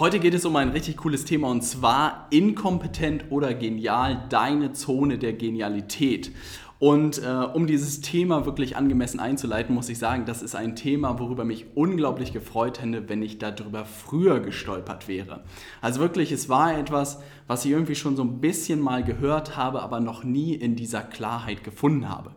Heute geht es um ein richtig cooles Thema und zwar inkompetent oder genial, deine Zone der Genialität. Und äh, um dieses Thema wirklich angemessen einzuleiten, muss ich sagen, das ist ein Thema, worüber mich unglaublich gefreut hätte, wenn ich darüber früher gestolpert wäre. Also wirklich, es war etwas, was ich irgendwie schon so ein bisschen mal gehört habe, aber noch nie in dieser Klarheit gefunden habe.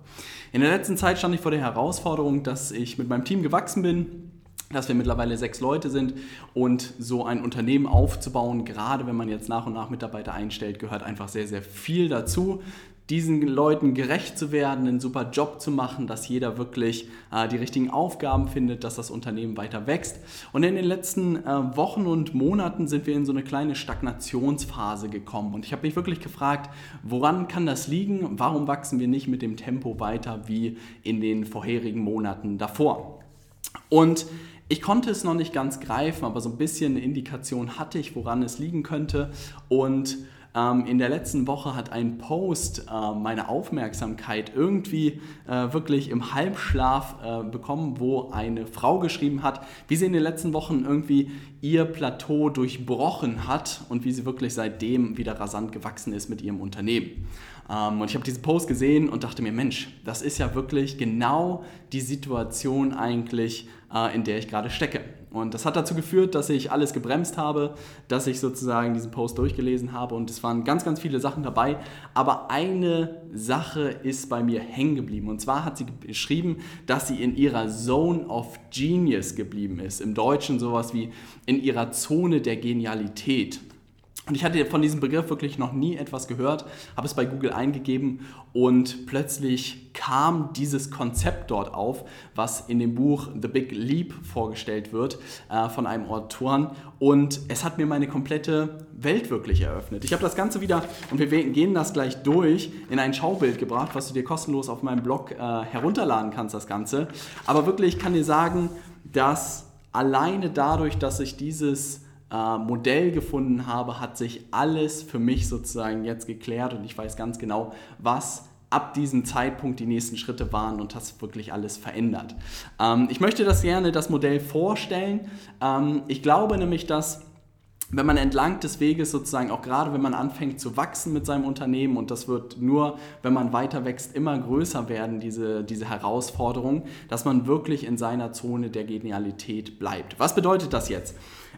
In der letzten Zeit stand ich vor der Herausforderung, dass ich mit meinem Team gewachsen bin dass wir mittlerweile sechs Leute sind und so ein Unternehmen aufzubauen, gerade wenn man jetzt nach und nach Mitarbeiter einstellt, gehört einfach sehr, sehr viel dazu diesen Leuten gerecht zu werden, einen super Job zu machen, dass jeder wirklich äh, die richtigen Aufgaben findet, dass das Unternehmen weiter wächst. Und in den letzten äh, Wochen und Monaten sind wir in so eine kleine Stagnationsphase gekommen. Und ich habe mich wirklich gefragt, woran kann das liegen? Warum wachsen wir nicht mit dem Tempo weiter wie in den vorherigen Monaten davor? Und ich konnte es noch nicht ganz greifen, aber so ein bisschen eine Indikation hatte ich, woran es liegen könnte. Und ähm, in der letzten Woche hat ein Post äh, meine Aufmerksamkeit irgendwie äh, wirklich im Halbschlaf äh, bekommen, wo eine Frau geschrieben hat, wie sie in den letzten Wochen irgendwie ihr Plateau durchbrochen hat und wie sie wirklich seitdem wieder rasant gewachsen ist mit ihrem Unternehmen. Ähm, und ich habe diesen Post gesehen und dachte mir, Mensch, das ist ja wirklich genau die Situation eigentlich, äh, in der ich gerade stecke. Und das hat dazu geführt, dass ich alles gebremst habe, dass ich sozusagen diesen Post durchgelesen habe und es waren ganz, ganz viele Sachen dabei. Aber eine Sache ist bei mir hängen geblieben. Und zwar hat sie geschrieben, dass sie in ihrer Zone of Genius geblieben ist. Im Deutschen sowas wie in ihrer Zone der Genialität. Und ich hatte von diesem Begriff wirklich noch nie etwas gehört, habe es bei Google eingegeben und plötzlich kam dieses Konzept dort auf, was in dem Buch The Big Leap vorgestellt wird äh, von einem Autoren. Und es hat mir meine komplette Welt wirklich eröffnet. Ich habe das Ganze wieder, und wir gehen das gleich durch, in ein Schaubild gebracht, was du dir kostenlos auf meinem Blog äh, herunterladen kannst, das Ganze. Aber wirklich, ich kann dir sagen, dass alleine dadurch, dass ich dieses äh, Modell gefunden habe, hat sich alles für mich sozusagen jetzt geklärt und ich weiß ganz genau, was ab diesem Zeitpunkt die nächsten Schritte waren und das wirklich alles verändert. Ähm, ich möchte das gerne, das Modell vorstellen. Ähm, ich glaube nämlich, dass wenn man entlang des Weges sozusagen, auch gerade wenn man anfängt zu wachsen mit seinem Unternehmen, und das wird nur, wenn man weiter wächst, immer größer werden, diese, diese Herausforderung, dass man wirklich in seiner Zone der Genialität bleibt. Was bedeutet das jetzt?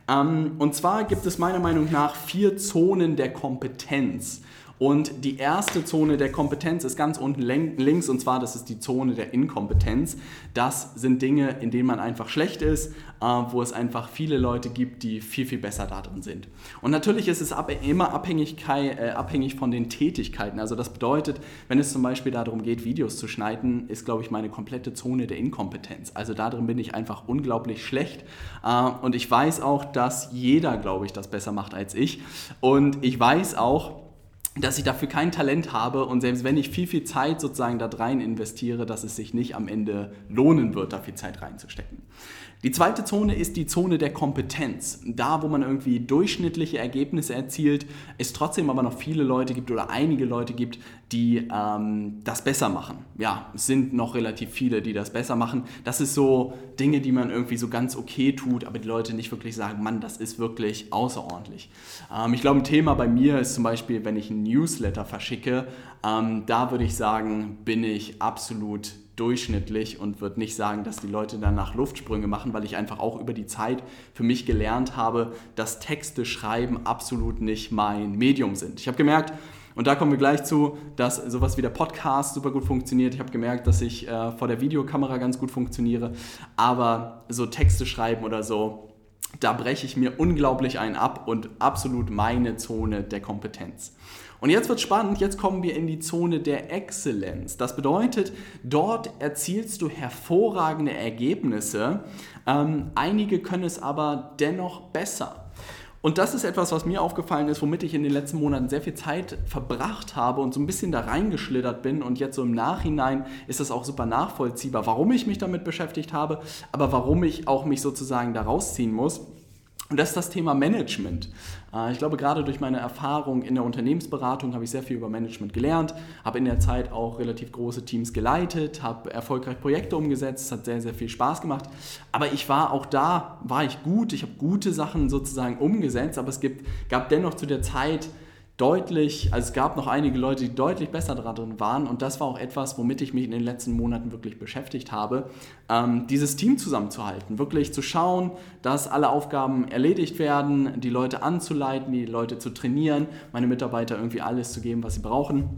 Ähm, und zwar gibt es meiner Meinung nach vier Zonen der Kompetenz. Und die erste Zone der Kompetenz ist ganz unten links und zwar das ist die Zone der Inkompetenz. Das sind Dinge, in denen man einfach schlecht ist, äh, wo es einfach viele Leute gibt, die viel, viel besser darin sind. Und natürlich ist es immer Abhängigkeit, äh, abhängig von den Tätigkeiten. Also das bedeutet, wenn es zum Beispiel darum geht, Videos zu schneiden, ist, glaube ich, meine komplette Zone der Inkompetenz. Also darin bin ich einfach unglaublich schlecht. Äh, und ich weiß auch, dass jeder, glaube ich, das besser macht als ich. Und ich weiß auch, dass ich dafür kein Talent habe und selbst wenn ich viel, viel Zeit sozusagen da rein investiere, dass es sich nicht am Ende lohnen wird, da viel Zeit reinzustecken. Die zweite Zone ist die Zone der Kompetenz. Da, wo man irgendwie durchschnittliche Ergebnisse erzielt, es trotzdem aber noch viele Leute gibt oder einige Leute gibt, die ähm, das besser machen. Ja, es sind noch relativ viele, die das besser machen. Das ist so Dinge, die man irgendwie so ganz okay tut, aber die Leute nicht wirklich sagen, Mann, das ist wirklich außerordentlich. Ähm, ich glaube, ein Thema bei mir ist zum Beispiel, wenn ich einen Newsletter verschicke, ähm, da würde ich sagen, bin ich absolut durchschnittlich und würde nicht sagen, dass die Leute danach Luftsprünge machen, weil ich einfach auch über die Zeit für mich gelernt habe, dass Texte schreiben absolut nicht mein Medium sind. Ich habe gemerkt, und da kommen wir gleich zu, dass sowas wie der Podcast super gut funktioniert. Ich habe gemerkt, dass ich äh, vor der Videokamera ganz gut funktioniere, aber so Texte schreiben oder so, da breche ich mir unglaublich einen ab und absolut meine Zone der Kompetenz. Und jetzt wird spannend, jetzt kommen wir in die Zone der Exzellenz. Das bedeutet, dort erzielst du hervorragende Ergebnisse. Ähm, einige können es aber dennoch besser. Und das ist etwas, was mir aufgefallen ist, womit ich in den letzten Monaten sehr viel Zeit verbracht habe und so ein bisschen da reingeschlittert bin. Und jetzt so im Nachhinein ist das auch super nachvollziehbar, warum ich mich damit beschäftigt habe, aber warum ich auch mich sozusagen da rausziehen muss. Und das ist das Thema Management. Äh, ich glaube, gerade durch meine Erfahrung in der Unternehmensberatung habe ich sehr viel über Management gelernt, habe in der Zeit auch relativ große Teams geleitet, habe erfolgreich Projekte umgesetzt, es hat sehr, sehr viel Spaß gemacht. Aber ich war auch da, war ich gut, ich habe gute Sachen sozusagen umgesetzt, aber es gibt, gab dennoch zu der Zeit deutlich, also es gab noch einige Leute, die deutlich besser darin waren und das war auch etwas, womit ich mich in den letzten Monaten wirklich beschäftigt habe, ähm, dieses Team zusammenzuhalten, wirklich zu schauen, dass alle Aufgaben erledigt werden, die Leute anzuleiten, die Leute zu trainieren, meine Mitarbeiter irgendwie alles zu geben, was sie brauchen.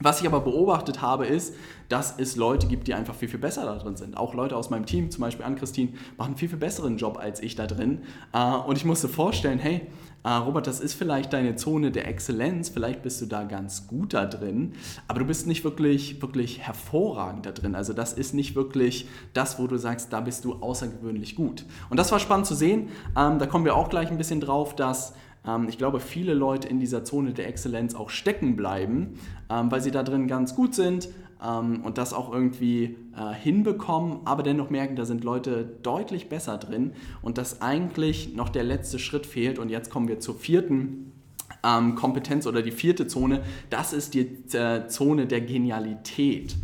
Was ich aber beobachtet habe, ist, dass es Leute gibt, die einfach viel, viel besser da drin sind. Auch Leute aus meinem Team, zum Beispiel Ann-Christine, machen einen viel, viel besseren Job als ich da drin. Äh, und ich musste vorstellen, hey, äh, Robert, das ist vielleicht deine Zone der Exzellenz, vielleicht bist du da ganz gut da drin, aber du bist nicht wirklich, wirklich hervorragend da drin. Also das ist nicht wirklich das, wo du sagst, da bist du außergewöhnlich gut. Und das war spannend zu sehen. Ähm, da kommen wir auch gleich ein bisschen drauf, dass ähm, ich glaube, viele Leute in dieser Zone der Exzellenz auch stecken bleiben, ähm, weil sie da drin ganz gut sind ähm, und das auch irgendwie äh, hinbekommen, aber dennoch merken, da sind Leute deutlich besser drin und dass eigentlich noch der letzte Schritt fehlt. Und jetzt kommen wir zur vierten Kompetenz oder die vierte Zone. Das ist die äh, Zone der Genialität.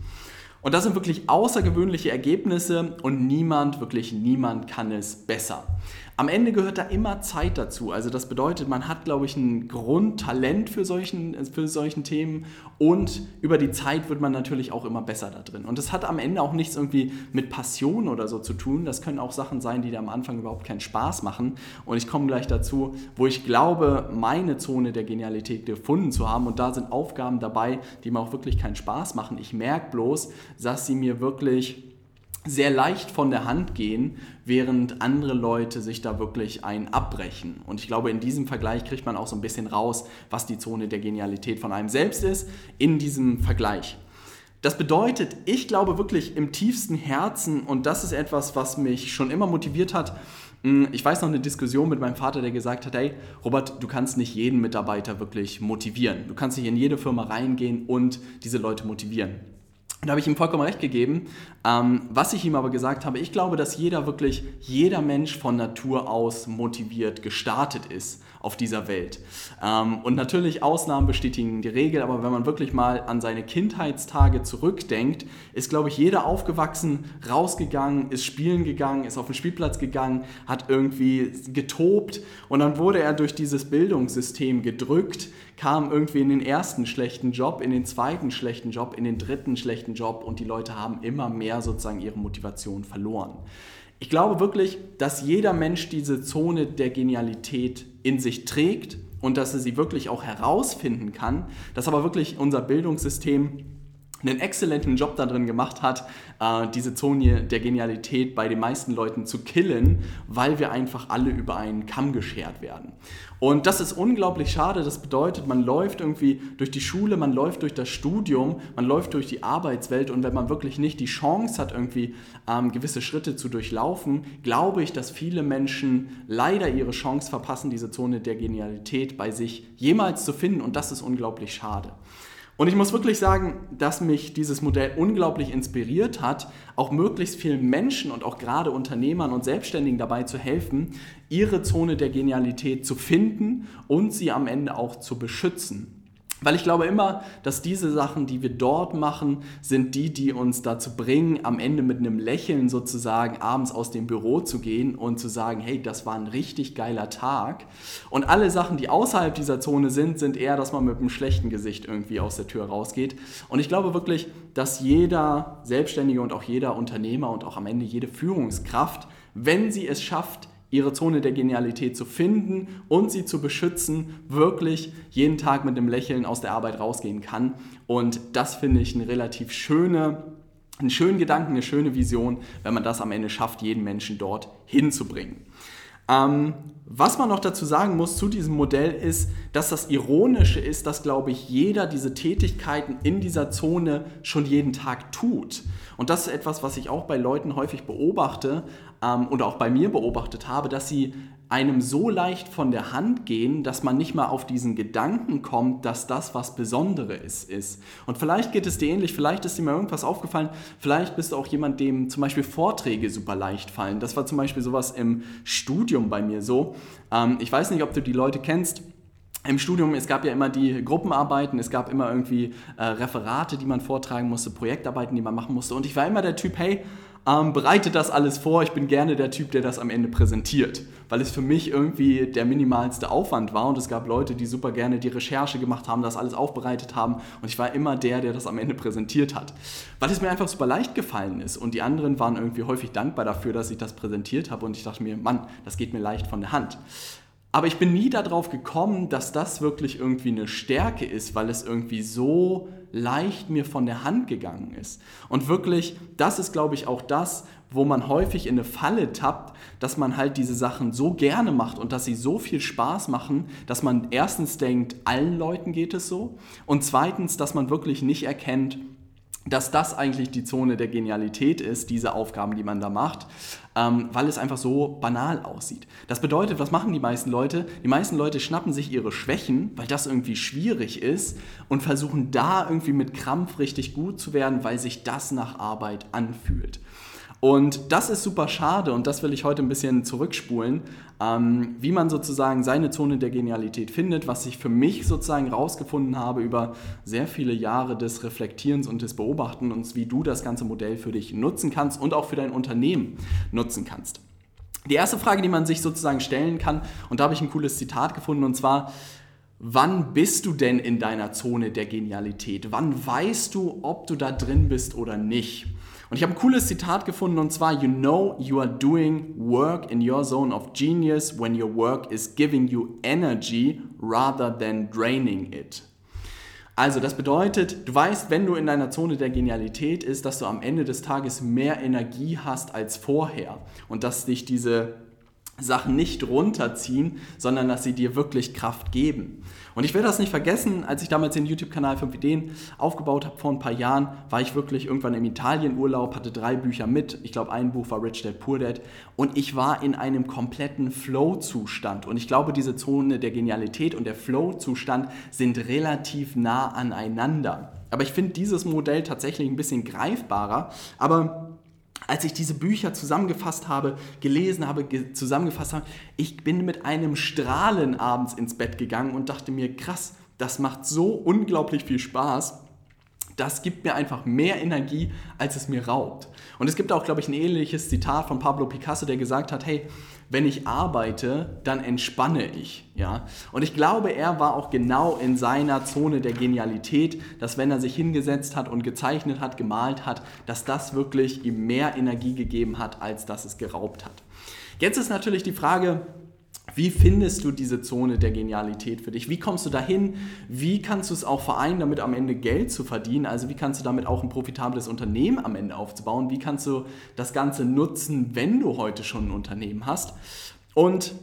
Und das sind wirklich außergewöhnliche Ergebnisse und niemand, wirklich niemand kann es besser. Am Ende gehört da immer Zeit dazu. Also das bedeutet, man hat, glaube ich, ein Grundtalent für solchen, für solchen Themen und über die Zeit wird man natürlich auch immer besser da drin. Und das hat am Ende auch nichts irgendwie mit Passion oder so zu tun. Das können auch Sachen sein, die da am Anfang überhaupt keinen Spaß machen. Und ich komme gleich dazu, wo ich glaube, meine Zone der Genialität gefunden zu haben. Und da sind Aufgaben dabei, die mir auch wirklich keinen Spaß machen. Ich merke bloß, dass sie mir wirklich sehr leicht von der Hand gehen, während andere Leute sich da wirklich ein abbrechen. Und ich glaube, in diesem Vergleich kriegt man auch so ein bisschen raus, was die Zone der Genialität von einem selbst ist, in diesem Vergleich. Das bedeutet, ich glaube wirklich im tiefsten Herzen, und das ist etwas, was mich schon immer motiviert hat, hm, ich weiß noch eine Diskussion mit meinem Vater, der gesagt hat, hey Robert, du kannst nicht jeden Mitarbeiter wirklich motivieren. Du kannst nicht in jede Firma reingehen und diese Leute motivieren. Da habe ich ihm vollkommen recht gegeben. Ähm, was ich ihm aber gesagt habe, ich glaube, dass jeder wirklich, jeder Mensch von Natur aus motiviert gestartet ist auf dieser Welt. Ähm, und natürlich Ausnahmen bestätigen die Regel, aber wenn man wirklich mal an seine Kindheitstage zurückdenkt, ist, glaube ich, jeder aufgewachsen, rausgegangen, ist spielen gegangen, ist auf den Spielplatz gegangen, hat irgendwie getobt und dann wurde er durch dieses Bildungssystem gedrückt, kam irgendwie in den ersten schlechten Job, in den zweiten schlechten Job, in den dritten schlechten Job und die Leute haben immer mehr sozusagen ihre Motivation verloren. Ich glaube wirklich, dass jeder Mensch diese Zone der Genialität in sich trägt und dass er sie wirklich auch herausfinden kann, dass aber wirklich unser Bildungssystem einen exzellenten Job darin gemacht hat, äh, diese Zone der Genialität bei den meisten Leuten zu killen, weil wir einfach alle über einen Kamm geschert werden. Und das ist unglaublich schade. Das bedeutet, man läuft irgendwie durch die Schule, man läuft durch das Studium, man läuft durch die Arbeitswelt und wenn man wirklich nicht die Chance hat, irgendwie ähm, gewisse Schritte zu durchlaufen, glaube ich, dass viele Menschen leider ihre Chance verpassen, diese Zone der Genialität bei sich jemals zu finden und das ist unglaublich schade. Und ich muss wirklich sagen, dass mich dieses Modell unglaublich inspiriert hat, auch möglichst vielen Menschen und auch gerade Unternehmern und Selbstständigen dabei zu helfen, ihre Zone der Genialität zu finden und sie am Ende auch zu beschützen. Weil ich glaube immer, dass diese Sachen, die wir dort machen, sind die, die uns dazu bringen, am Ende mit einem Lächeln sozusagen abends aus dem Büro zu gehen und zu sagen, hey, das war ein richtig geiler Tag. Und alle Sachen, die außerhalb dieser Zone sind, sind eher, dass man mit einem schlechten Gesicht irgendwie aus der Tür rausgeht. Und ich glaube wirklich, dass jeder Selbstständige und auch jeder Unternehmer und auch am Ende jede Führungskraft, wenn sie es schafft, ihre Zone der Genialität zu finden und sie zu beschützen, wirklich jeden Tag mit einem Lächeln aus der Arbeit rausgehen kann. Und das finde ich eine relativ schöne, einen schönen Gedanken, eine schöne Vision, wenn man das am Ende schafft, jeden Menschen dort hinzubringen. Ähm, was man noch dazu sagen muss zu diesem Modell ist, dass das Ironische ist, dass, glaube ich, jeder diese Tätigkeiten in dieser Zone schon jeden Tag tut. Und das ist etwas, was ich auch bei Leuten häufig beobachte. Ähm, und auch bei mir beobachtet habe, dass sie einem so leicht von der Hand gehen, dass man nicht mal auf diesen Gedanken kommt, dass das was Besonderes ist. Und vielleicht geht es dir ähnlich, vielleicht ist dir mal irgendwas aufgefallen, vielleicht bist du auch jemand, dem zum Beispiel Vorträge super leicht fallen. Das war zum Beispiel sowas im Studium bei mir so. Ähm, ich weiß nicht, ob du die Leute kennst im Studium, es gab ja immer die Gruppenarbeiten, es gab immer irgendwie äh, Referate, die man vortragen musste, Projektarbeiten, die man machen musste. Und ich war immer der Typ, hey, ähm, bereite das alles vor, ich bin gerne der Typ, der das am Ende präsentiert, weil es für mich irgendwie der minimalste Aufwand war. Und es gab Leute, die super gerne die Recherche gemacht haben, das alles aufbereitet haben. Und ich war immer der, der das am Ende präsentiert hat, weil es mir einfach super leicht gefallen ist. Und die anderen waren irgendwie häufig dankbar dafür, dass ich das präsentiert habe. Und ich dachte mir, Mann, das geht mir leicht von der Hand. Aber ich bin nie darauf gekommen, dass das wirklich irgendwie eine Stärke ist, weil es irgendwie so leicht mir von der Hand gegangen ist. Und wirklich, das ist, glaube ich, auch das, wo man häufig in eine Falle tappt, dass man halt diese Sachen so gerne macht und dass sie so viel Spaß machen, dass man erstens denkt, allen Leuten geht es so und zweitens, dass man wirklich nicht erkennt, dass das eigentlich die Zone der Genialität ist, diese Aufgaben, die man da macht, ähm, weil es einfach so banal aussieht. Das bedeutet, was machen die meisten Leute? Die meisten Leute schnappen sich ihre Schwächen, weil das irgendwie schwierig ist und versuchen da irgendwie mit Krampf richtig gut zu werden, weil sich das nach Arbeit anfühlt. Und das ist super schade und das will ich heute ein bisschen zurückspulen, ähm, wie man sozusagen seine Zone der Genialität findet, was ich für mich sozusagen rausgefunden habe über sehr viele Jahre des Reflektierens und des Beobachtens und wie du das ganze Modell für dich nutzen kannst und auch für dein Unternehmen nutzen kannst. Die erste Frage, die man sich sozusagen stellen kann, und da habe ich ein cooles Zitat gefunden, und zwar, wann bist du denn in deiner Zone der Genialität? Wann weißt du, ob du da drin bist oder nicht? Und ich habe ein cooles Zitat gefunden und zwar, You know you are doing work in your zone of genius when your work is giving you energy rather than draining it. Also das bedeutet, du weißt, wenn du in deiner Zone der Genialität ist, dass du am Ende des Tages mehr Energie hast als vorher und dass dich diese Sachen nicht runterziehen, sondern dass sie dir wirklich Kraft geben. Und ich werde das nicht vergessen, als ich damals den YouTube-Kanal 5 Ideen aufgebaut habe vor ein paar Jahren, war ich wirklich irgendwann im Italienurlaub, hatte drei Bücher mit. Ich glaube, ein Buch war Rich Dad Poor Dad. Und ich war in einem kompletten Flow-Zustand. Und ich glaube, diese Zone der Genialität und der Flow-Zustand sind relativ nah aneinander. Aber ich finde dieses Modell tatsächlich ein bisschen greifbarer. Aber als ich diese Bücher zusammengefasst habe, gelesen habe, ge zusammengefasst habe, ich bin mit einem Strahlen abends ins Bett gegangen und dachte mir, krass, das macht so unglaublich viel Spaß. Das gibt mir einfach mehr Energie, als es mir raubt. Und es gibt auch, glaube ich, ein ähnliches Zitat von Pablo Picasso, der gesagt hat, hey, wenn ich arbeite, dann entspanne ich. Ja? Und ich glaube, er war auch genau in seiner Zone der Genialität, dass wenn er sich hingesetzt hat und gezeichnet hat, gemalt hat, dass das wirklich ihm mehr Energie gegeben hat, als dass es geraubt hat. Jetzt ist natürlich die Frage, wie findest du diese Zone der Genialität für dich? Wie kommst du dahin? Wie kannst du es auch vereinen, damit am Ende Geld zu verdienen? Also wie kannst du damit auch ein profitables Unternehmen am Ende aufzubauen? Wie kannst du das Ganze nutzen, wenn du heute schon ein Unternehmen hast? Und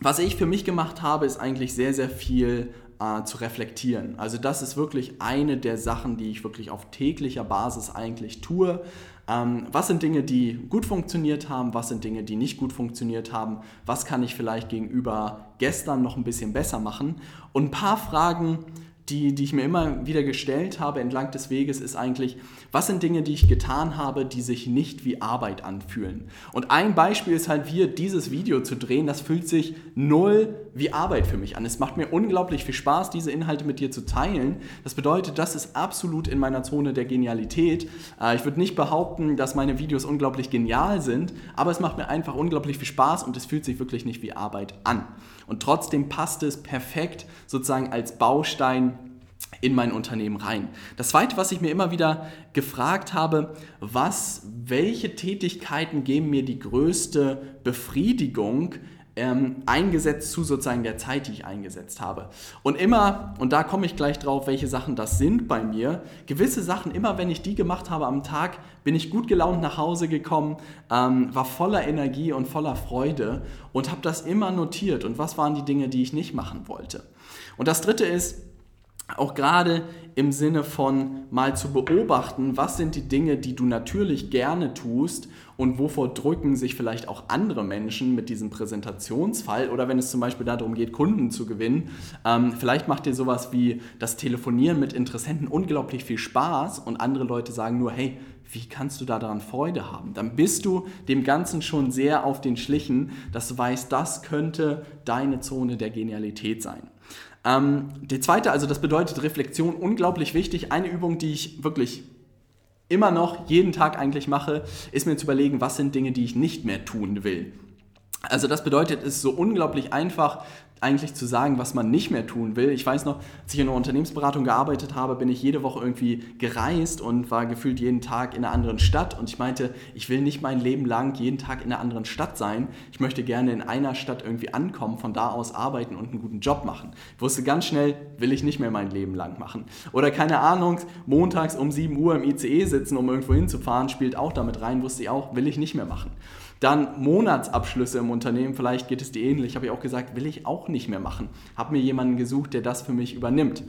was ich für mich gemacht habe, ist eigentlich sehr, sehr viel äh, zu reflektieren. Also das ist wirklich eine der Sachen, die ich wirklich auf täglicher Basis eigentlich tue. Ähm, was sind Dinge, die gut funktioniert haben? Was sind Dinge, die nicht gut funktioniert haben? Was kann ich vielleicht gegenüber gestern noch ein bisschen besser machen? Und ein paar Fragen, die, die ich mir immer wieder gestellt habe entlang des Weges, ist eigentlich, was sind Dinge, die ich getan habe, die sich nicht wie Arbeit anfühlen? Und ein Beispiel ist halt, hier dieses Video zu drehen, das fühlt sich null wie Arbeit für mich an. Es macht mir unglaublich viel Spaß, diese Inhalte mit dir zu teilen. Das bedeutet, das ist absolut in meiner Zone der Genialität. Äh, ich würde nicht behaupten, dass meine Videos unglaublich genial sind, aber es macht mir einfach unglaublich viel Spaß und es fühlt sich wirklich nicht wie Arbeit an. Und trotzdem passt es perfekt sozusagen als Baustein in mein Unternehmen rein. Das zweite, was ich mir immer wieder gefragt habe, was, welche Tätigkeiten geben mir die größte Befriedigung ähm, eingesetzt zu sozusagen der Zeit, die ich eingesetzt habe. Und immer, und da komme ich gleich drauf, welche Sachen das sind bei mir, gewisse Sachen, immer wenn ich die gemacht habe am Tag, bin ich gut gelaunt nach Hause gekommen, ähm, war voller Energie und voller Freude und habe das immer notiert. Und was waren die Dinge, die ich nicht machen wollte? Und das dritte ist, auch gerade im Sinne von mal zu beobachten, was sind die Dinge, die du natürlich gerne tust und wovor drücken sich vielleicht auch andere Menschen mit diesem Präsentationsfall oder wenn es zum Beispiel darum geht, Kunden zu gewinnen. Ähm, vielleicht macht dir sowas wie das Telefonieren mit Interessenten unglaublich viel Spaß und andere Leute sagen nur, hey, wie kannst du da daran Freude haben? Dann bist du dem Ganzen schon sehr auf den Schlichen, dass du weißt, das könnte deine Zone der Genialität sein. Ähm, die zweite, also das bedeutet Reflexion, unglaublich wichtig. Eine Übung, die ich wirklich immer noch jeden Tag eigentlich mache, ist mir zu überlegen, was sind Dinge, die ich nicht mehr tun will. Also das bedeutet, es ist so unglaublich einfach, eigentlich zu sagen, was man nicht mehr tun will. Ich weiß noch, als ich in einer Unternehmensberatung gearbeitet habe, bin ich jede Woche irgendwie gereist und war gefühlt jeden Tag in einer anderen Stadt. Und ich meinte, ich will nicht mein Leben lang jeden Tag in einer anderen Stadt sein. Ich möchte gerne in einer Stadt irgendwie ankommen, von da aus arbeiten und einen guten Job machen. Ich wusste ganz schnell, will ich nicht mehr mein Leben lang machen. Oder keine Ahnung, montags um 7 Uhr im ICE sitzen, um irgendwo hinzufahren, spielt auch damit rein, wusste ich auch, will ich nicht mehr machen. Dann Monatsabschlüsse im Unternehmen, vielleicht geht es dir ähnlich, habe ich auch gesagt, will ich auch nicht mehr machen. Habe mir jemanden gesucht, der das für mich übernimmt.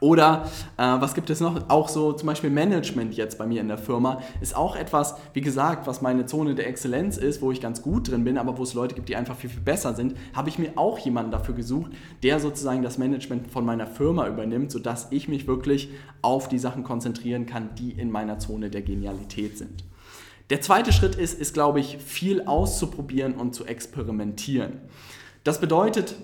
Oder äh, was gibt es noch? Auch so zum Beispiel Management jetzt bei mir in der Firma ist auch etwas, wie gesagt, was meine Zone der Exzellenz ist, wo ich ganz gut drin bin, aber wo es Leute gibt, die einfach viel, viel besser sind, habe ich mir auch jemanden dafür gesucht, der sozusagen das Management von meiner Firma übernimmt, sodass ich mich wirklich auf die Sachen konzentrieren kann, die in meiner Zone der Genialität sind. Der zweite Schritt ist, ist, glaube ich, viel auszuprobieren und zu experimentieren. Das bedeutet,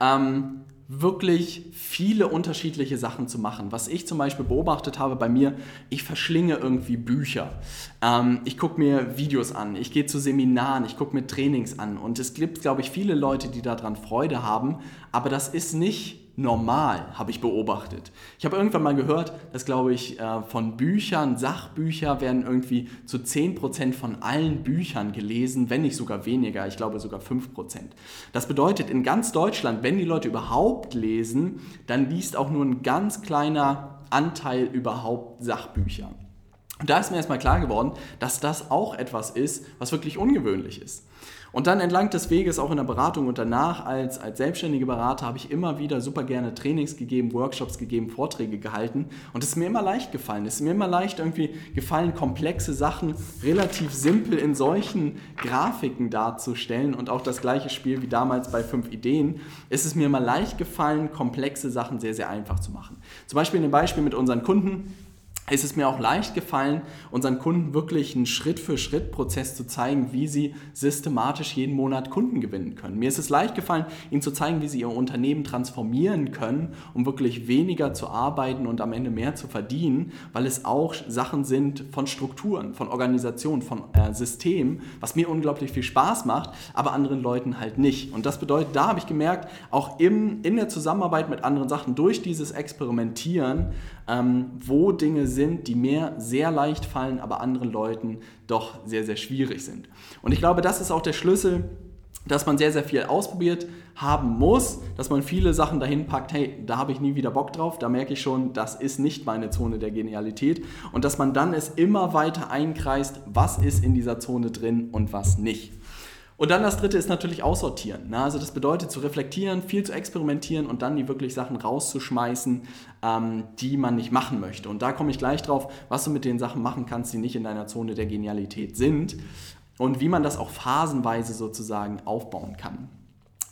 ähm, wirklich viele unterschiedliche Sachen zu machen. Was ich zum Beispiel beobachtet habe bei mir, ich verschlinge irgendwie Bücher. Ähm, ich gucke mir Videos an, ich gehe zu Seminaren, ich gucke mir Trainings an. Und es gibt, glaube ich, viele Leute, die daran Freude haben, aber das ist nicht normal, habe ich beobachtet. Ich habe irgendwann mal gehört, dass, glaube ich, äh, von Büchern, Sachbücher werden irgendwie zu 10% von allen Büchern gelesen, wenn nicht sogar weniger, ich glaube sogar 5%. Das bedeutet, in ganz Deutschland, wenn die Leute überhaupt lesen, dann liest auch nur ein ganz kleiner Anteil überhaupt Sachbücher. Und da ist mir erstmal klar geworden, dass das auch etwas ist, was wirklich ungewöhnlich ist. Und dann entlang des Weges, auch in der Beratung und danach als, als selbstständige Berater, habe ich immer wieder super gerne Trainings gegeben, Workshops gegeben, Vorträge gehalten. Und es ist mir immer leicht gefallen. Es ist mir immer leicht irgendwie gefallen, komplexe Sachen relativ simpel in solchen Grafiken darzustellen. Und auch das gleiche Spiel wie damals bei fünf Ideen. Es ist mir immer leicht gefallen, komplexe Sachen sehr, sehr einfach zu machen. Zum Beispiel in dem Beispiel mit unseren Kunden ist es mir auch leicht gefallen, unseren Kunden wirklich einen Schritt-für-Schritt-Prozess zu zeigen, wie sie systematisch jeden Monat Kunden gewinnen können. Mir ist es leicht gefallen, ihnen zu zeigen, wie sie ihr Unternehmen transformieren können, um wirklich weniger zu arbeiten und am Ende mehr zu verdienen, weil es auch Sachen sind von Strukturen, von Organisationen, von äh, Systemen, was mir unglaublich viel Spaß macht, aber anderen Leuten halt nicht. Und das bedeutet, da habe ich gemerkt, auch im, in der Zusammenarbeit mit anderen Sachen, durch dieses Experimentieren, ähm, wo Dinge sind, die mir sehr leicht fallen, aber anderen Leuten doch sehr, sehr schwierig sind. Und ich glaube, das ist auch der Schlüssel, dass man sehr, sehr viel ausprobiert haben muss, dass man viele Sachen dahin packt, hey, da habe ich nie wieder Bock drauf, da merke ich schon, das ist nicht meine Zone der Genialität und dass man dann es immer weiter einkreist, was ist in dieser Zone drin und was nicht. Und dann das dritte ist natürlich aussortieren. Ne? Also das bedeutet zu reflektieren, viel zu experimentieren und dann die wirklich Sachen rauszuschmeißen, ähm, die man nicht machen möchte. Und da komme ich gleich drauf, was du mit den Sachen machen kannst, die nicht in deiner Zone der Genialität sind und wie man das auch phasenweise sozusagen aufbauen kann.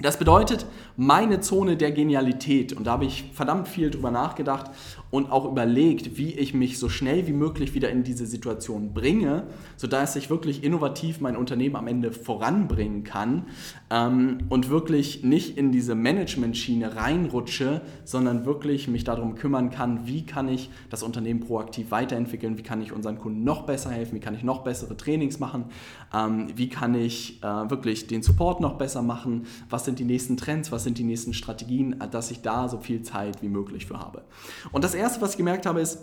Das bedeutet, meine Zone der Genialität, und da habe ich verdammt viel drüber nachgedacht und auch überlegt, wie ich mich so schnell wie möglich wieder in diese Situation bringe, sodass ich wirklich innovativ mein Unternehmen am Ende voranbringen kann ähm, und wirklich nicht in diese Management-Schiene reinrutsche, sondern wirklich mich darum kümmern kann, wie kann ich das Unternehmen proaktiv weiterentwickeln, wie kann ich unseren Kunden noch besser helfen, wie kann ich noch bessere Trainings machen, ähm, wie kann ich äh, wirklich den Support noch besser machen, was sind die nächsten Trends, was sind die nächsten Strategien, dass ich da so viel Zeit wie möglich für habe. Und das Erste, was ich gemerkt habe, ist,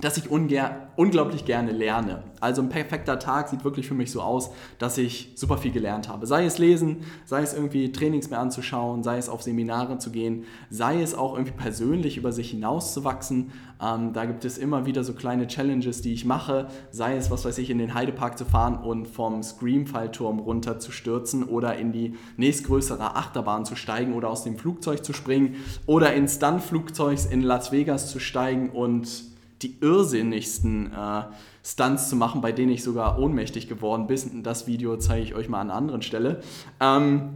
dass ich unglaublich gerne lerne. Also ein perfekter Tag sieht wirklich für mich so aus, dass ich super viel gelernt habe. Sei es lesen, sei es irgendwie Trainings mehr anzuschauen, sei es auf Seminare zu gehen, sei es auch irgendwie persönlich über sich hinauszuwachsen. Ähm, da gibt es immer wieder so kleine Challenges, die ich mache, sei es, was weiß ich, in den Heidepark zu fahren und vom Screamfallturm runter zu stürzen oder in die nächstgrößere Achterbahn zu steigen oder aus dem Flugzeug zu springen oder in Stuntflugzeugs in Las Vegas zu steigen und die irrsinnigsten äh, Stunts zu machen, bei denen ich sogar ohnmächtig geworden bin. Das Video zeige ich euch mal an einer anderen Stelle. Ähm,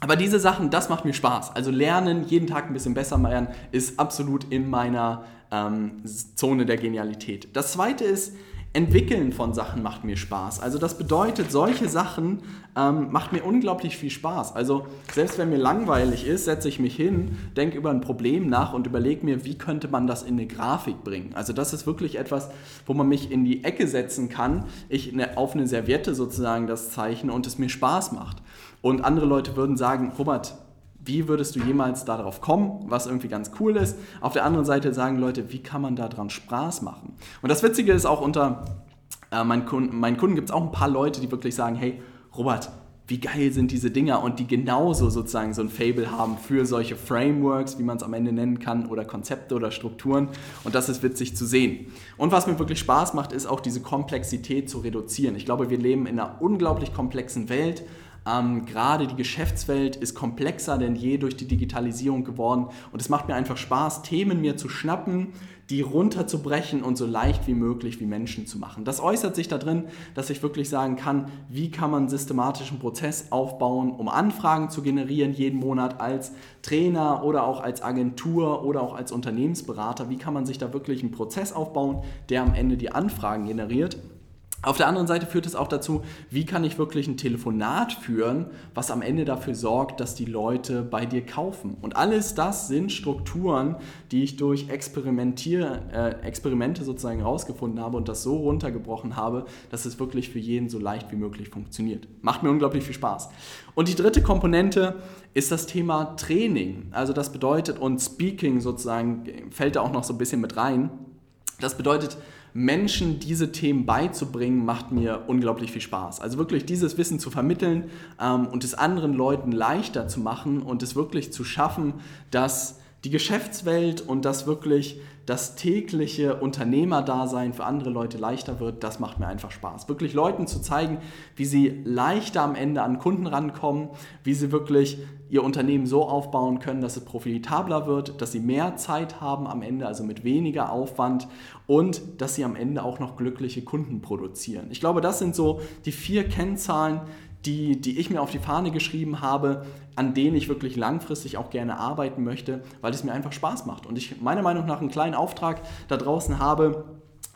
aber diese Sachen, das macht mir Spaß. Also lernen, jeden Tag ein bisschen besser machen, ist absolut in meiner ähm, Zone der Genialität. Das zweite ist, Entwickeln von Sachen macht mir Spaß. Also das bedeutet, solche Sachen ähm, macht mir unglaublich viel Spaß. Also selbst wenn mir langweilig ist, setze ich mich hin, denke über ein Problem nach und überlege mir, wie könnte man das in eine Grafik bringen. Also das ist wirklich etwas, wo man mich in die Ecke setzen kann, ich eine, auf eine Serviette sozusagen das zeichne und es mir Spaß macht. Und andere Leute würden sagen, Robert, wie würdest du jemals darauf kommen, was irgendwie ganz cool ist? Auf der anderen Seite sagen Leute, wie kann man daran Spaß machen? Und das Witzige ist auch unter äh, meinen Kunden, meinen Kunden gibt es auch ein paar Leute, die wirklich sagen, hey, Robert, wie geil sind diese Dinger und die genauso sozusagen so ein Fable haben für solche Frameworks, wie man es am Ende nennen kann, oder Konzepte oder Strukturen. Und das ist witzig zu sehen. Und was mir wirklich Spaß macht, ist auch diese Komplexität zu reduzieren. Ich glaube, wir leben in einer unglaublich komplexen Welt ähm, gerade die Geschäftswelt ist komplexer denn je durch die Digitalisierung geworden und es macht mir einfach Spaß, Themen mir zu schnappen, die runterzubrechen und so leicht wie möglich wie Menschen zu machen. Das äußert sich darin, dass ich wirklich sagen kann, wie kann man systematischen Prozess aufbauen, um Anfragen zu generieren jeden Monat als Trainer oder auch als Agentur oder auch als Unternehmensberater. Wie kann man sich da wirklich einen Prozess aufbauen, der am Ende die Anfragen generiert auf der anderen Seite führt es auch dazu, wie kann ich wirklich ein Telefonat führen, was am Ende dafür sorgt, dass die Leute bei dir kaufen. Und alles das sind Strukturen, die ich durch Experimentier, äh, Experimente sozusagen rausgefunden habe und das so runtergebrochen habe, dass es wirklich für jeden so leicht wie möglich funktioniert. Macht mir unglaublich viel Spaß. Und die dritte Komponente ist das Thema Training. Also das bedeutet, und Speaking sozusagen fällt da auch noch so ein bisschen mit rein. Das bedeutet, Menschen diese Themen beizubringen, macht mir unglaublich viel Spaß. Also wirklich dieses Wissen zu vermitteln ähm, und es anderen Leuten leichter zu machen und es wirklich zu schaffen, dass die Geschäftswelt und das wirklich das tägliche Unternehmerdasein für andere Leute leichter wird, das macht mir einfach Spaß. Wirklich Leuten zu zeigen, wie sie leichter am Ende an Kunden rankommen, wie sie wirklich ihr Unternehmen so aufbauen können, dass es profitabler wird, dass sie mehr Zeit haben am Ende, also mit weniger Aufwand und dass sie am Ende auch noch glückliche Kunden produzieren. Ich glaube, das sind so die vier Kennzahlen, die, die ich mir auf die Fahne geschrieben habe, an denen ich wirklich langfristig auch gerne arbeiten möchte, weil es mir einfach Spaß macht. Und ich meiner Meinung nach einen kleinen Auftrag da draußen habe,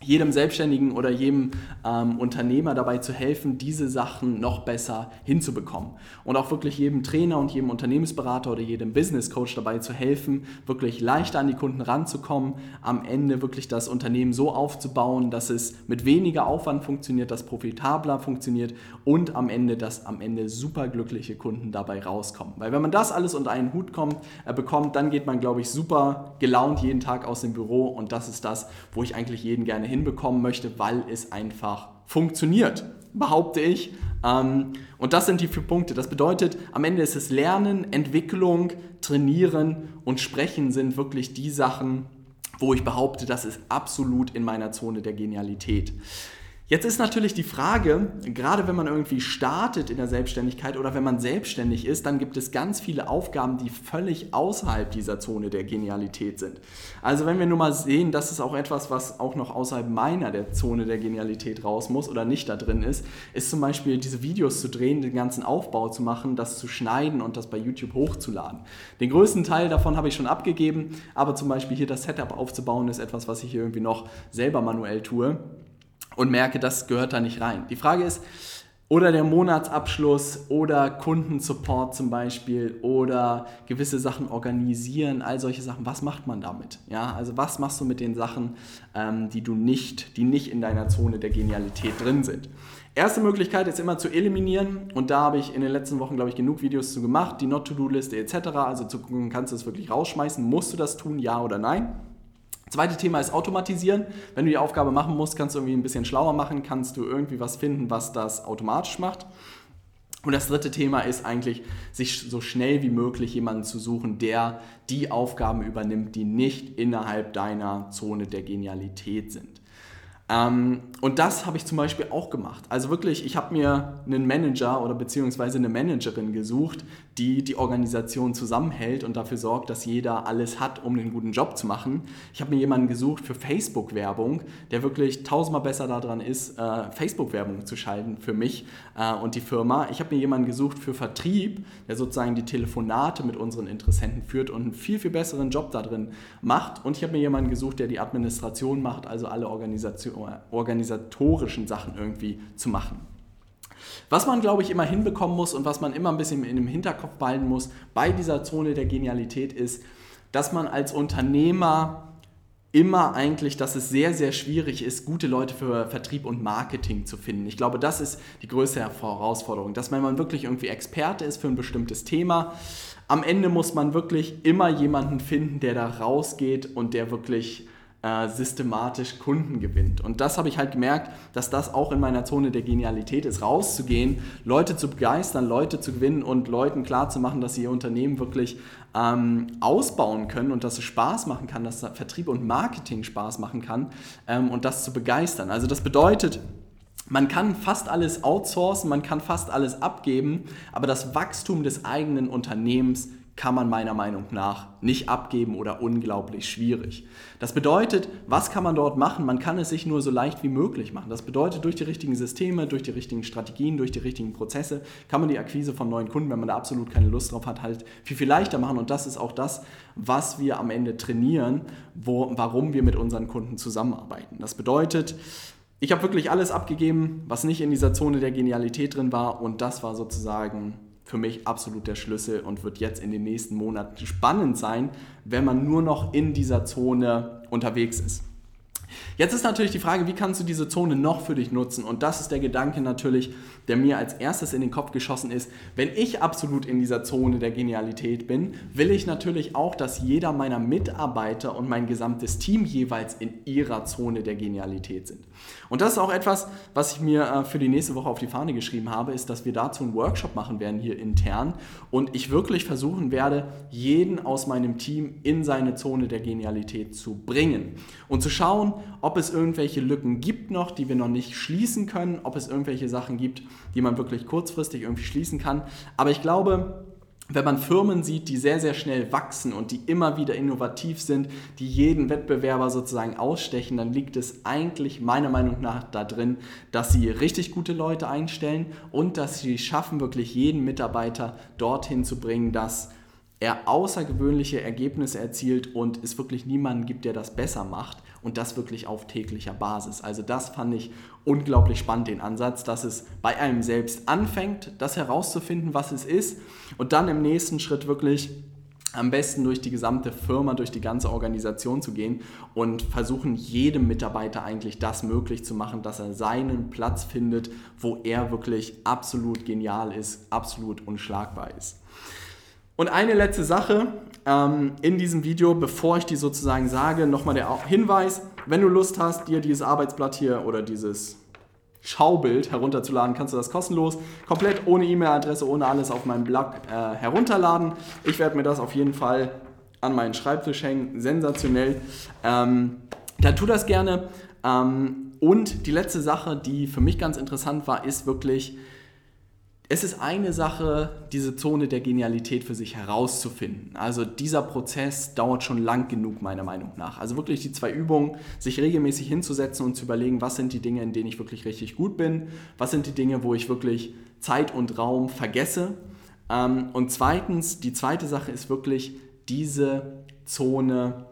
jedem Selbstständigen oder jedem ähm, Unternehmer dabei zu helfen, diese Sachen noch besser hinzubekommen. Und auch wirklich jedem Trainer und jedem Unternehmensberater oder jedem Business Coach dabei zu helfen, wirklich leichter an die Kunden ranzukommen, am Ende wirklich das Unternehmen so aufzubauen, dass es mit weniger Aufwand funktioniert, dass profitabler funktioniert und am Ende, dass am Ende superglückliche Kunden dabei rauskommen. Weil wenn man das alles unter einen Hut kommt, äh, bekommt, dann geht man, glaube ich, super gelaunt jeden Tag aus dem Büro und das ist das, wo ich eigentlich jeden gerne hinbekommen möchte, weil es einfach funktioniert, behaupte ich. Ähm, und das sind die vier Punkte. Das bedeutet, am Ende ist es Lernen, Entwicklung, Trainieren und Sprechen sind wirklich die Sachen, wo ich behaupte, das ist absolut in meiner Zone der Genialität. Jetzt ist natürlich die Frage, gerade wenn man irgendwie startet in der Selbstständigkeit oder wenn man selbstständig ist, dann gibt es ganz viele Aufgaben, die völlig außerhalb dieser Zone der Genialität sind. Also wenn wir nur mal sehen, das ist auch etwas, was auch noch außerhalb meiner der Zone der Genialität raus muss oder nicht da drin ist, ist zum Beispiel diese Videos zu drehen, den ganzen Aufbau zu machen, das zu schneiden und das bei YouTube hochzuladen. Den größten Teil davon habe ich schon abgegeben, aber zum Beispiel hier das Setup aufzubauen ist etwas, was ich hier irgendwie noch selber manuell tue und merke, das gehört da nicht rein. Die Frage ist, oder der Monatsabschluss oder Kundensupport zum Beispiel oder gewisse Sachen organisieren, all solche Sachen. Was macht man damit? Ja, also was machst du mit den Sachen, ähm, die du nicht, die nicht in deiner Zone der Genialität drin sind? Erste Möglichkeit ist immer zu eliminieren und da habe ich in den letzten Wochen, glaube ich, genug Videos zu gemacht, die Not-to-Do-Liste etc. Also zu gucken, kannst du es wirklich rausschmeißen, musst du das tun, ja oder nein? Zweite Thema ist Automatisieren. Wenn du die Aufgabe machen musst, kannst du irgendwie ein bisschen schlauer machen, kannst du irgendwie was finden, was das automatisch macht. Und das dritte Thema ist eigentlich, sich so schnell wie möglich jemanden zu suchen, der die Aufgaben übernimmt, die nicht innerhalb deiner Zone der Genialität sind. Ähm, und das habe ich zum Beispiel auch gemacht. Also wirklich, ich habe mir einen Manager oder beziehungsweise eine Managerin gesucht, die die Organisation zusammenhält und dafür sorgt, dass jeder alles hat, um einen guten Job zu machen. Ich habe mir jemanden gesucht für Facebook-Werbung, der wirklich tausendmal besser daran ist, äh, Facebook-Werbung zu schalten für mich äh, und die Firma. Ich habe mir jemanden gesucht für Vertrieb, der sozusagen die Telefonate mit unseren Interessenten führt und einen viel, viel besseren Job da drin macht. Und ich habe mir jemanden gesucht, der die Administration macht, also alle Organisation organisatorischen Sachen irgendwie zu machen. Was man, glaube ich, immer hinbekommen muss und was man immer ein bisschen in dem Hinterkopf behalten muss bei dieser Zone der Genialität ist, dass man als Unternehmer immer eigentlich, dass es sehr, sehr schwierig ist, gute Leute für Vertrieb und Marketing zu finden. Ich glaube, das ist die größte Herausforderung, dass man wirklich irgendwie Experte ist für ein bestimmtes Thema. Am Ende muss man wirklich immer jemanden finden, der da rausgeht und der wirklich äh, systematisch Kunden gewinnt. Und das habe ich halt gemerkt, dass das auch in meiner Zone der Genialität ist, rauszugehen, Leute zu begeistern, Leute zu gewinnen und Leuten klarzumachen, dass sie ihr Unternehmen wirklich ähm, ausbauen können und dass es Spaß machen kann, dass Vertrieb und Marketing Spaß machen kann ähm, und das zu begeistern. Also das bedeutet, man kann fast alles outsourcen, man kann fast alles abgeben, aber das Wachstum des eigenen Unternehmens kann man meiner Meinung nach nicht abgeben oder unglaublich schwierig. Das bedeutet, was kann man dort machen? Man kann es sich nur so leicht wie möglich machen. Das bedeutet, durch die richtigen Systeme, durch die richtigen Strategien, durch die richtigen Prozesse kann man die Akquise von neuen Kunden, wenn man da absolut keine Lust drauf hat, halt viel, viel leichter machen. Und das ist auch das, was wir am Ende trainieren, wo, warum wir mit unseren Kunden zusammenarbeiten. Das bedeutet, ich habe wirklich alles abgegeben, was nicht in dieser Zone der Genialität drin war. Und das war sozusagen für mich absolut der Schlüssel und wird jetzt in den nächsten Monaten spannend sein, wenn man nur noch in dieser Zone unterwegs ist. Jetzt ist natürlich die Frage, wie kannst du diese Zone noch für dich nutzen? Und das ist der Gedanke natürlich, der mir als erstes in den Kopf geschossen ist. Wenn ich absolut in dieser Zone der Genialität bin, will ich natürlich auch, dass jeder meiner Mitarbeiter und mein gesamtes Team jeweils in ihrer Zone der Genialität sind. Und das ist auch etwas, was ich mir äh, für die nächste Woche auf die Fahne geschrieben habe, ist, dass wir dazu einen Workshop machen werden hier intern und ich wirklich versuchen werde, jeden aus meinem Team in seine Zone der Genialität zu bringen und zu schauen, ob es irgendwelche Lücken gibt noch, die wir noch nicht schließen können, ob es irgendwelche Sachen gibt, die man wirklich kurzfristig irgendwie schließen kann. Aber ich glaube, wenn man Firmen sieht, die sehr, sehr schnell wachsen und die immer wieder innovativ sind, die jeden Wettbewerber sozusagen ausstechen, dann liegt es eigentlich meiner Meinung nach da drin, dass sie richtig gute Leute einstellen und dass sie schaffen, wirklich jeden Mitarbeiter dorthin zu bringen, dass er außergewöhnliche Ergebnisse erzielt und es wirklich niemanden gibt, der das besser macht und das wirklich auf täglicher Basis. Also das fand ich unglaublich spannend, den Ansatz, dass es bei einem selbst anfängt, das herauszufinden, was es ist und dann im nächsten Schritt wirklich am besten durch die gesamte Firma, durch die ganze Organisation zu gehen und versuchen, jedem Mitarbeiter eigentlich das möglich zu machen, dass er seinen Platz findet, wo er wirklich absolut genial ist, absolut unschlagbar ist. Und eine letzte Sache ähm, in diesem Video, bevor ich die sozusagen sage, nochmal der Hinweis, wenn du Lust hast, dir dieses Arbeitsblatt hier oder dieses Schaubild herunterzuladen, kannst du das kostenlos, komplett ohne E-Mail-Adresse, ohne alles auf meinem Blog äh, herunterladen. Ich werde mir das auf jeden Fall an meinen Schreibtisch hängen, sensationell. Ähm, dann tu das gerne. Ähm, und die letzte Sache, die für mich ganz interessant war, ist wirklich, es ist eine Sache, diese Zone der Genialität für sich herauszufinden. Also dieser Prozess dauert schon lang genug, meiner Meinung nach. Also wirklich die zwei Übungen, sich regelmäßig hinzusetzen und zu überlegen, was sind die Dinge, in denen ich wirklich richtig gut bin, was sind die Dinge, wo ich wirklich Zeit und Raum vergesse. Ähm, und zweitens, die zweite Sache ist wirklich, diese Zone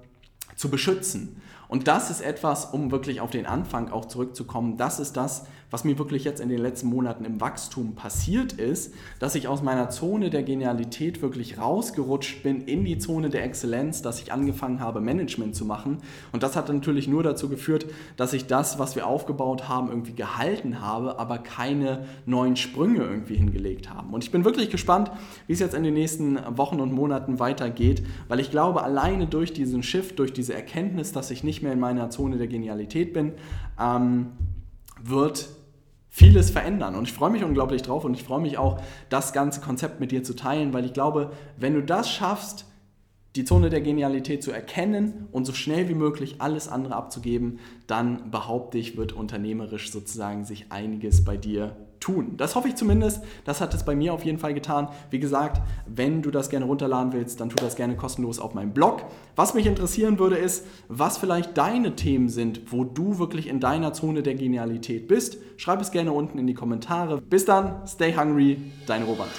zu beschützen. Und das ist etwas, um wirklich auf den Anfang auch zurückzukommen, das ist das, was mir wirklich jetzt in den letzten Monaten im Wachstum passiert ist, dass ich aus meiner Zone der Genialität wirklich rausgerutscht bin in die Zone der Exzellenz, dass ich angefangen habe, Management zu machen. Und das hat natürlich nur dazu geführt, dass ich das, was wir aufgebaut haben, irgendwie gehalten habe, aber keine neuen Sprünge irgendwie hingelegt haben. Und ich bin wirklich gespannt, wie es jetzt in den nächsten Wochen und Monaten weitergeht, weil ich glaube, alleine durch diesen Shift, durch diese Erkenntnis, dass ich nicht mehr in meiner Zone der Genialität bin, ähm, wird vieles verändern. Und ich freue mich unglaublich drauf und ich freue mich auch, das ganze Konzept mit dir zu teilen, weil ich glaube, wenn du das schaffst, die Zone der Genialität zu erkennen und so schnell wie möglich alles andere abzugeben, dann behaupte ich, wird unternehmerisch sozusagen sich einiges bei dir tun. Das hoffe ich zumindest. Das hat es bei mir auf jeden Fall getan. Wie gesagt, wenn du das gerne runterladen willst, dann tu das gerne kostenlos auf meinem Blog. Was mich interessieren würde, ist, was vielleicht deine Themen sind, wo du wirklich in deiner Zone der Genialität bist. Schreib es gerne unten in die Kommentare. Bis dann, stay hungry, dein Robert.